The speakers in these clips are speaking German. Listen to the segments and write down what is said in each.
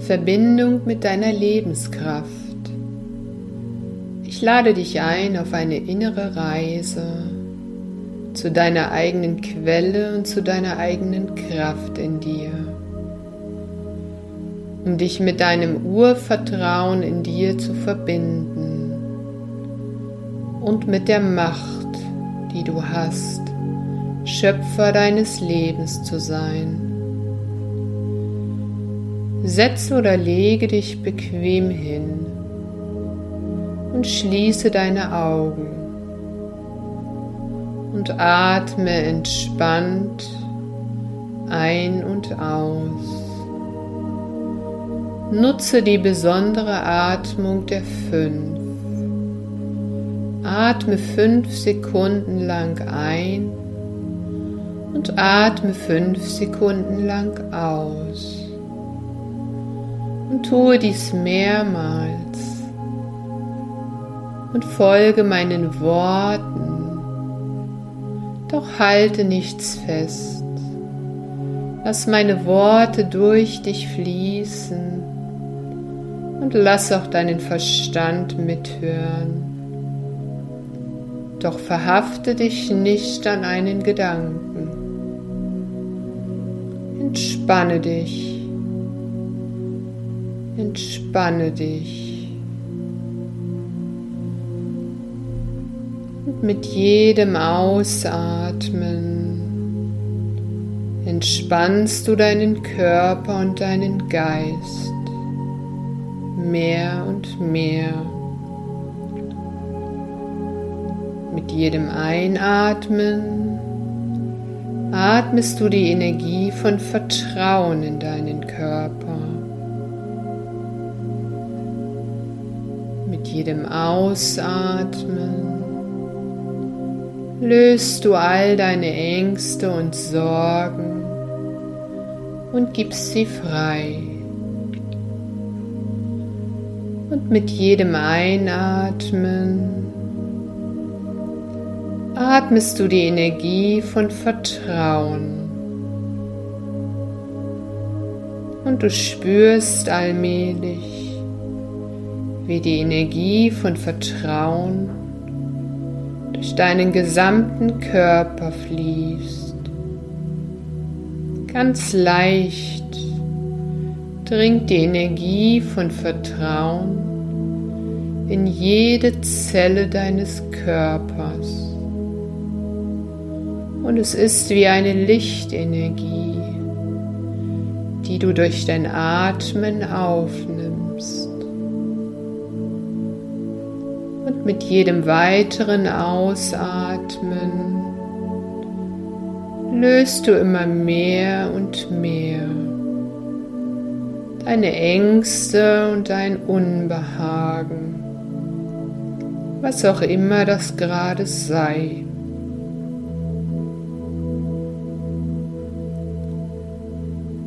Verbindung mit deiner Lebenskraft. Ich lade dich ein auf eine innere Reise zu deiner eigenen Quelle und zu deiner eigenen Kraft in dir, um dich mit deinem Urvertrauen in dir zu verbinden und mit der Macht, die du hast, Schöpfer deines Lebens zu sein. Setze oder lege dich bequem hin und schließe deine Augen und atme entspannt ein und aus. Nutze die besondere Atmung der fünf. Atme fünf Sekunden lang ein und atme fünf Sekunden lang aus. Und tue dies mehrmals und folge meinen Worten, doch halte nichts fest. Lass meine Worte durch dich fließen und lass auch deinen Verstand mithören. Doch verhafte dich nicht an einen Gedanken. Entspanne dich. Entspanne dich. Und mit jedem Ausatmen entspannst du deinen Körper und deinen Geist mehr und mehr. Mit jedem Einatmen atmest du die Energie von Vertrauen in deinen Körper. Jedem Ausatmen löst du all deine Ängste und Sorgen und gibst sie frei. Und mit jedem Einatmen atmest du die Energie von Vertrauen. Und du spürst allmählich, wie die Energie von Vertrauen durch deinen gesamten Körper fließt. Ganz leicht dringt die Energie von Vertrauen in jede Zelle deines Körpers und es ist wie eine Lichtenergie, die du durch dein Atmen aufnimmst. Mit jedem weiteren Ausatmen löst du immer mehr und mehr deine Ängste und dein Unbehagen, was auch immer das gerade sei.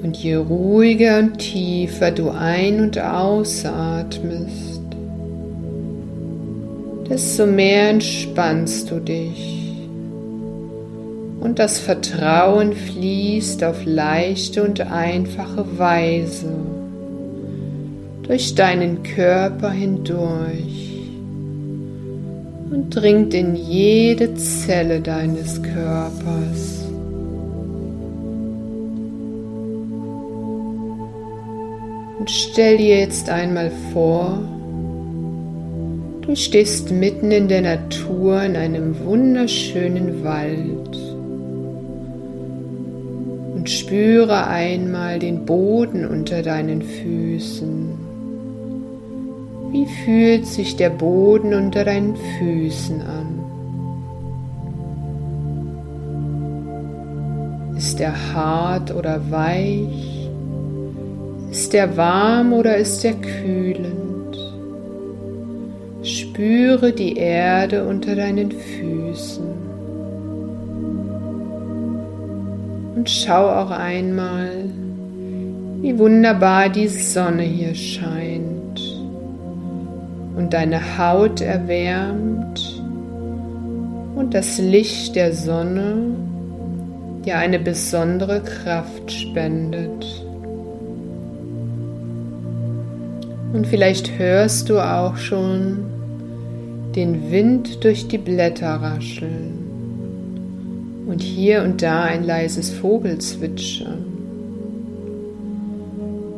Und je ruhiger und tiefer du ein- und ausatmest, desto mehr entspannst du dich. Und das Vertrauen fließt auf leichte und einfache Weise durch deinen Körper hindurch und dringt in jede Zelle deines Körpers. Und stell dir jetzt einmal vor, du stehst mitten in der Natur in einem wunderschönen Wald und spüre einmal den Boden unter deinen Füßen. Wie fühlt sich der Boden unter deinen Füßen an? Ist er hart oder weich? Ist er warm oder ist er kühlend? Spüre die Erde unter deinen Füßen. Und schau auch einmal, wie wunderbar die Sonne hier scheint und deine Haut erwärmt und das Licht der Sonne dir eine besondere Kraft spendet. Und vielleicht hörst du auch schon den Wind durch die Blätter rascheln und hier und da ein leises Vogelzwitschern.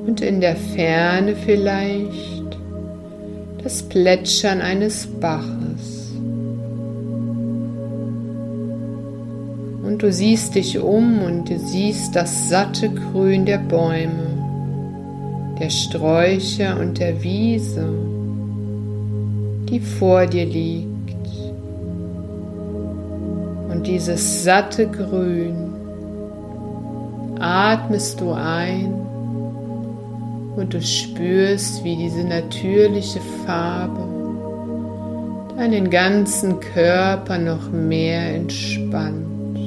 Und in der Ferne vielleicht das Plätschern eines Baches. Und du siehst dich um und du siehst das satte Grün der Bäume, der Sträucher und der Wiese, die vor dir liegt dieses satte Grün atmest du ein und du spürst, wie diese natürliche Farbe deinen ganzen Körper noch mehr entspannt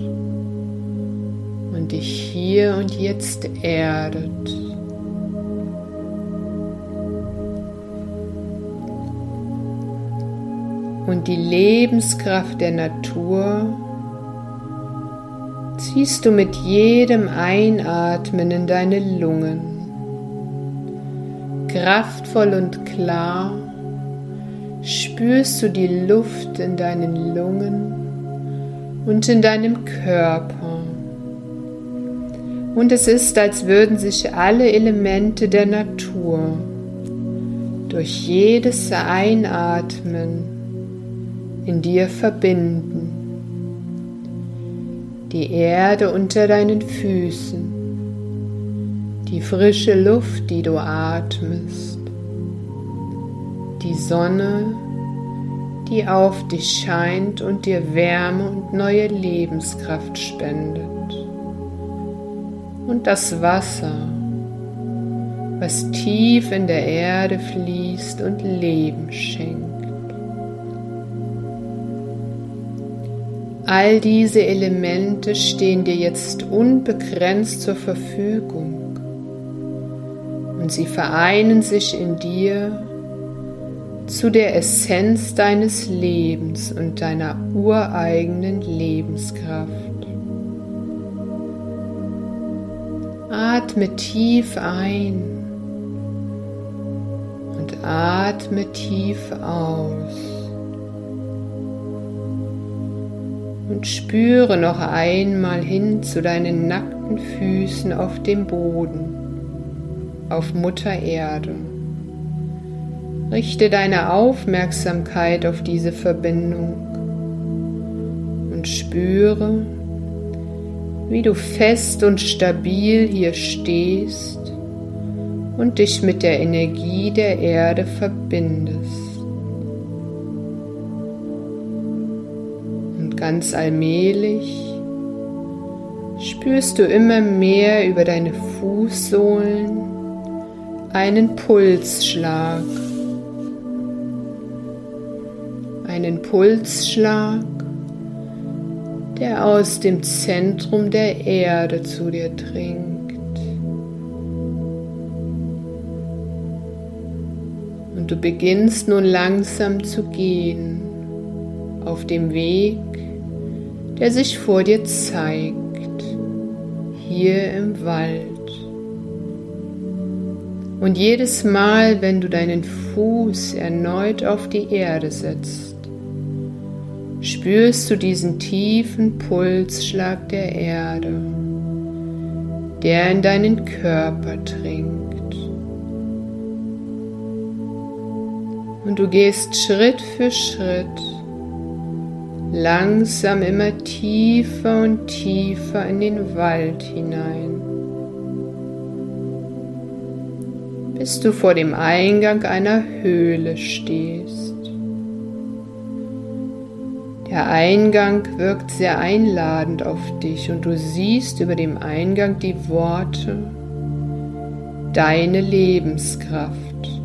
und dich hier und jetzt erdet. Und die Lebenskraft der Natur ziehst du mit jedem Einatmen in deine Lungen. Kraftvoll und klar spürst du die Luft in deinen Lungen und in deinem Körper. Und es ist, als würden sich alle Elemente der Natur durch jedes Einatmen in dir verbinden die Erde unter deinen Füßen, die frische Luft, die du atmest, die Sonne, die auf dich scheint und dir Wärme und neue Lebenskraft spendet. Und das Wasser, was tief in der Erde fließt und Leben schenkt. All diese Elemente stehen dir jetzt unbegrenzt zur Verfügung und sie vereinen sich in dir zu der Essenz deines Lebens und deiner ureigenen Lebenskraft. Atme tief ein und atme tief aus. Und spüre noch einmal hin zu deinen nackten Füßen auf dem Boden, auf Mutter Erde. Richte deine Aufmerksamkeit auf diese Verbindung und spüre, wie du fest und stabil hier stehst und dich mit der Energie der Erde verbindest. Ganz allmählich spürst du immer mehr über deine Fußsohlen einen Pulsschlag. Einen Pulsschlag, der aus dem Zentrum der Erde zu dir dringt. Und du beginnst nun langsam zu gehen auf dem Weg, der sich vor dir zeigt, hier im Wald. Und jedes Mal, wenn du deinen Fuß erneut auf die Erde setzt, spürst du diesen tiefen Pulsschlag der Erde, der in deinen Körper dringt. Und du gehst Schritt für Schritt langsam immer tiefer und tiefer in den Wald hinein, bis du vor dem Eingang einer Höhle stehst. Der Eingang wirkt sehr einladend auf dich und du siehst über dem Eingang die Worte Deine Lebenskraft.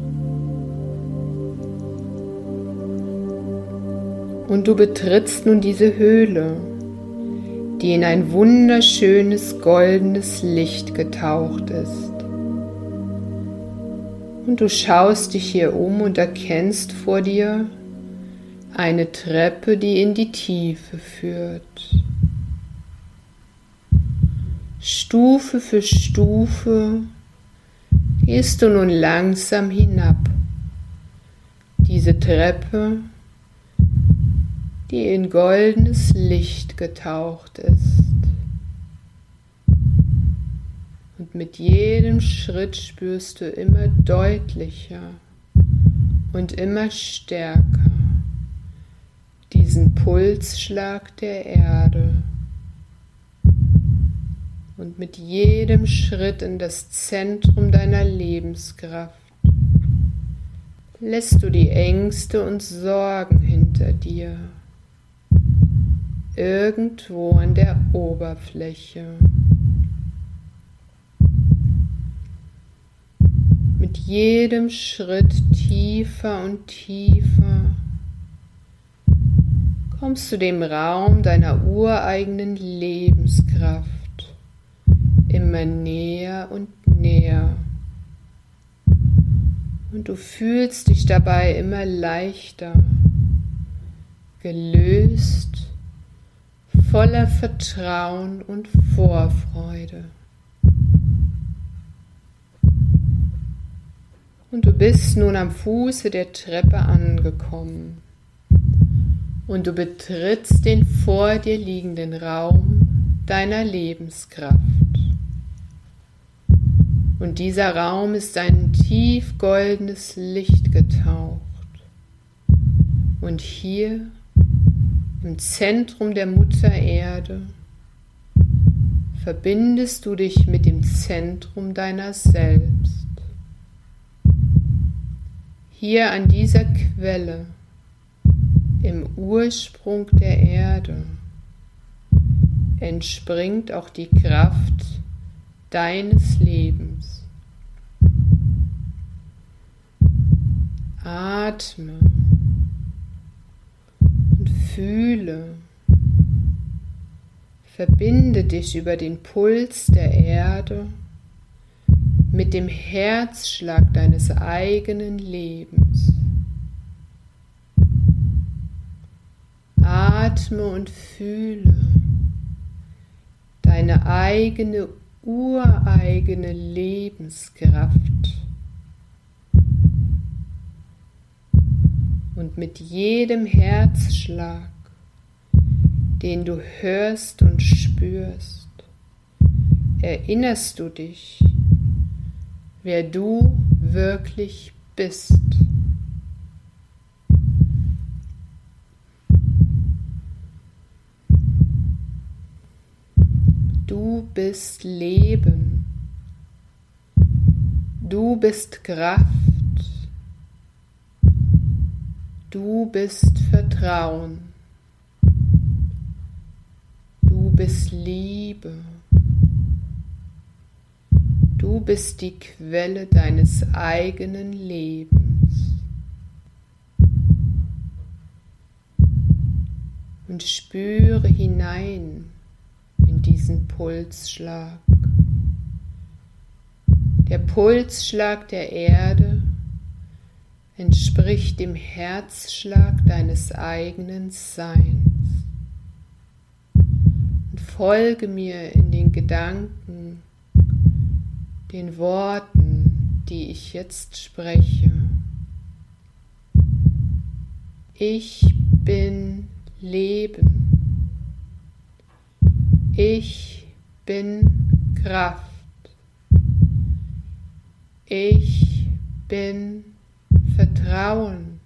Und du betrittst nun diese Höhle, die in ein wunderschönes goldenes Licht getaucht ist. Und du schaust dich hier um und erkennst vor dir eine Treppe, die in die Tiefe führt. Stufe für Stufe gehst du nun langsam hinab Diese Treppe, die in goldenes Licht getaucht ist. Und mit jedem Schritt spürst du immer deutlicher und immer stärker diesen Pulsschlag der Erde. Und mit jedem Schritt in das Zentrum deiner Lebenskraft lässt du die Ängste und Sorgen hinter dir, irgendwo an der Oberfläche. Mit jedem Schritt tiefer und tiefer kommst du dem Raum deiner ureigenen Lebenskraft immer näher und näher. Und du fühlst dich dabei immer leichter, gelöst, voller Vertrauen und Vorfreude. Und du bist nun am Fuße der Treppe angekommen. Und du betrittst den vor dir liegenden Raum deiner Lebenskraft. Und dieser Raum ist ein tief goldenes Licht getaucht. Und hier im Zentrum der Mutter Erde verbindest du dich mit dem Zentrum deiner selbst. Hier an dieser Quelle, im Ursprung der Erde, entspringt auch die Kraft deines Lebens. Atme fühle. Verbinde dich über den Puls der Erde mit dem Herzschlag deines eigenen Lebens. Atme und fühle deine eigene ureigene Lebenskraft. Und mit jedem Herzschlag, den du hörst und spürst, erinnerst du dich wer du wirklich bist. Du bist Leben. Du bist Kraft. Du bist Vertrauen. Du bist Liebe. Du bist die Quelle deines eigenen Lebens. Und spüre hinein in diesen Pulsschlag. Der Pulsschlag der Erde entspricht dem Herzschlag deines eigenen Seins. Und folge mir in den Gedanken den Worten, die ich jetzt spreche. Ich bin Leben. Ich bin Kraft. Ich bin Vertrauen.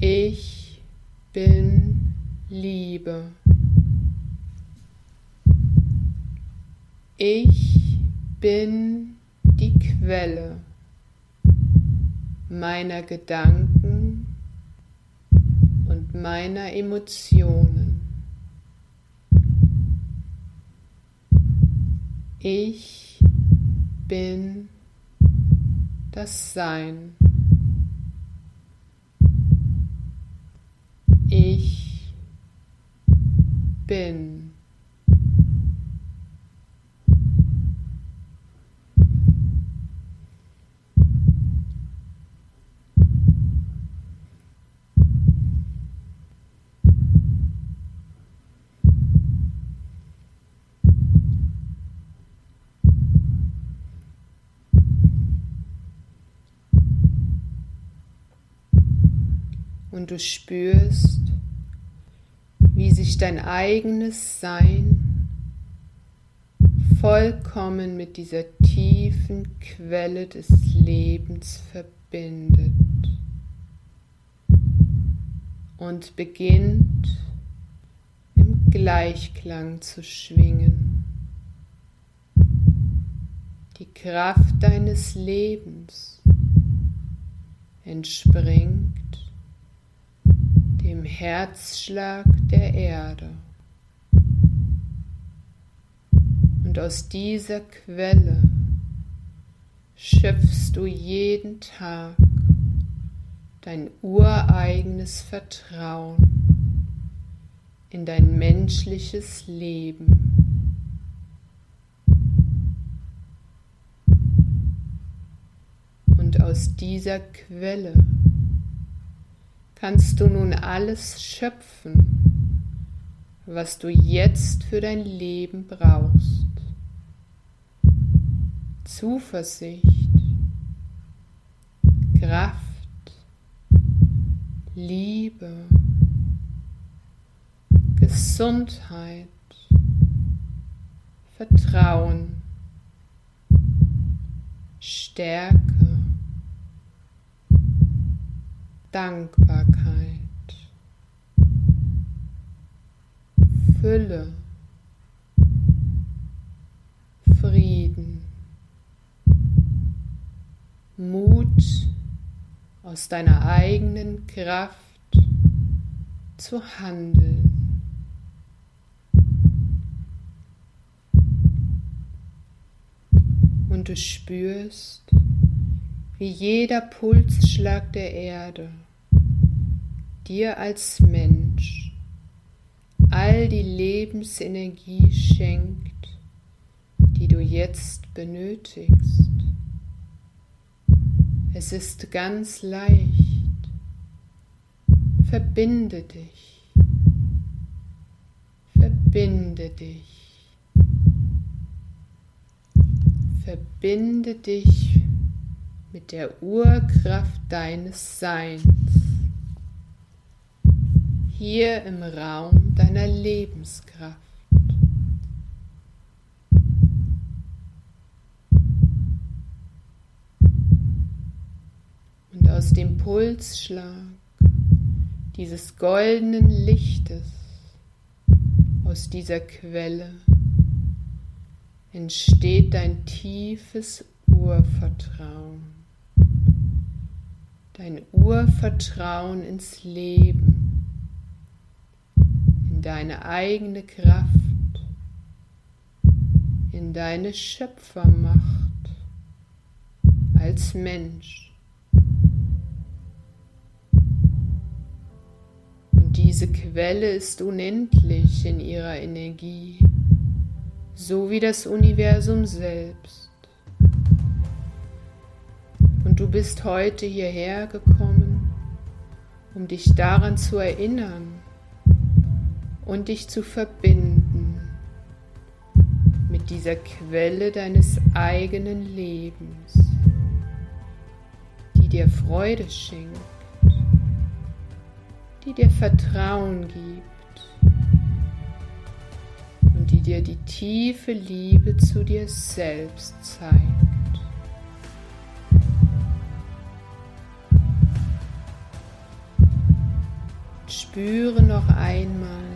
Ich bin Liebe. Ich bin die Quelle meiner Gedanken und meiner Emotionen. Ich bin das Sein. Ich bin. Und du spürst, wie sich dein eigenes Sein vollkommen mit dieser tiefen Quelle des Lebens verbindet und beginnt im Gleichklang zu schwingen. Die Kraft deines Lebens entspringt dem Herzschlag der Erde. Und aus dieser Quelle schöpfst du jeden Tag dein ureigenes Vertrauen in dein menschliches Leben. Und aus dieser Quelle kannst du nun alles schöpfen, was du jetzt für dein Leben brauchst. Zuversicht, Kraft, Liebe, Gesundheit, Vertrauen, Stärke, Dankbarkeit, Fülle, Frieden, Mut aus deiner eigenen Kraft zu handeln. Und du spürst, wie jeder Pulsschlag der Erde dir als Mensch all die Lebensenergie schenkt, die du jetzt benötigst. Es ist ganz leicht. Verbinde dich. Verbinde dich. Verbinde dich mit der Urkraft deines Seins, hier im Raum deiner Lebenskraft. Und aus dem Pulsschlag dieses goldenen Lichtes, aus dieser Quelle, entsteht dein tiefes Urvertrauen dein Urvertrauen ins Leben, in deine eigene Kraft, in deine Schöpfermacht als Mensch. Und diese Quelle ist unendlich in ihrer Energie, so wie das Universum selbst. Und du bist heute hierher gekommen, um dich daran zu erinnern und dich zu verbinden mit dieser Quelle deines eigenen Lebens, die dir Freude schenkt, die dir Vertrauen gibt und die dir die tiefe Liebe zu dir selbst zeigt. Spüre noch einmal,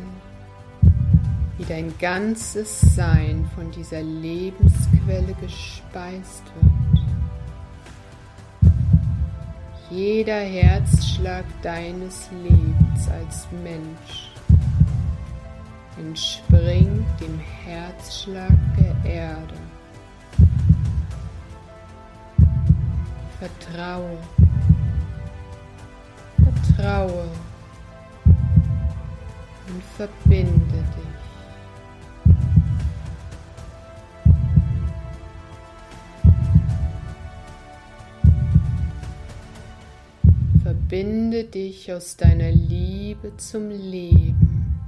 wie dein ganzes Sein von dieser Lebensquelle gespeist wird. Jeder Herzschlag deines Lebens als Mensch entspringt dem Herzschlag der Erde. Vertraue, vertraue und verbinde Verbinde dich aus deiner Liebe zum Leben.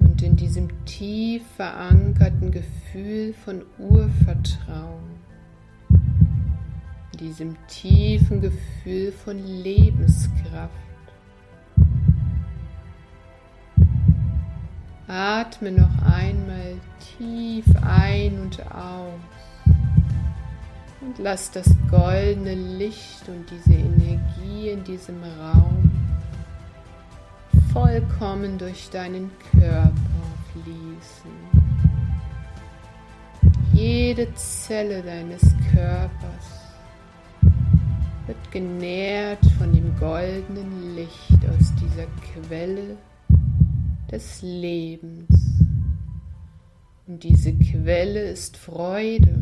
Und in diesem tief verankerten Gefühl von Urvertrauen diesem tiefen Gefühl von Lebenskraft. Atme noch einmal tief ein und aus und lass das goldene Licht und diese Energie in diesem Raum vollkommen durch deinen Körper fließen. Jede Zelle deines Körpers wird genährt von dem goldenen Licht aus dieser Quelle des Lebens. Und diese Quelle ist Freude.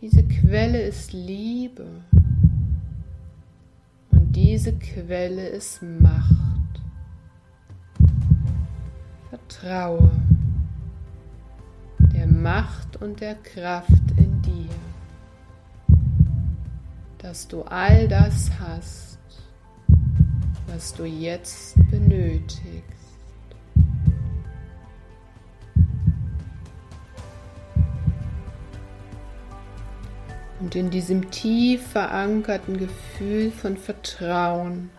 Diese Quelle ist Liebe. Und diese Quelle ist Macht. Vertraue der Macht und der Kraft in dir, dass du all das hast, was du jetzt benötigst. Und in diesem tief verankerten Gefühl von Vertrauen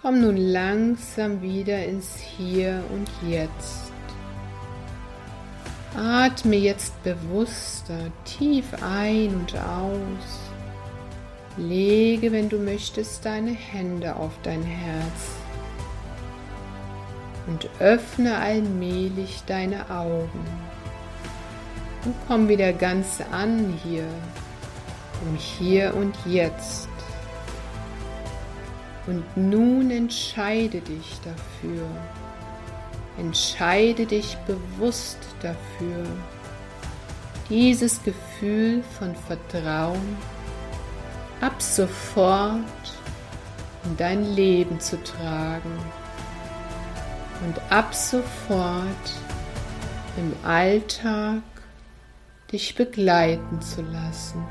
komm nun langsam wieder ins Hier und Jetzt. Atme jetzt bewusster tief ein und aus. Lege, wenn du möchtest, deine Hände auf dein Herz und öffne allmählich deine Augen. Und komm wieder ganz an hier, im Hier und Jetzt. Und nun entscheide dich dafür, Entscheide dich bewusst dafür, dieses Gefühl von Vertrauen ab sofort in dein Leben zu tragen. Und ab sofort im Alltag dich begleiten zu lassen.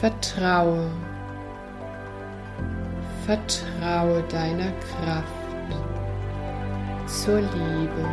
Vertraue, vertraue deiner Kraft zur Liebe.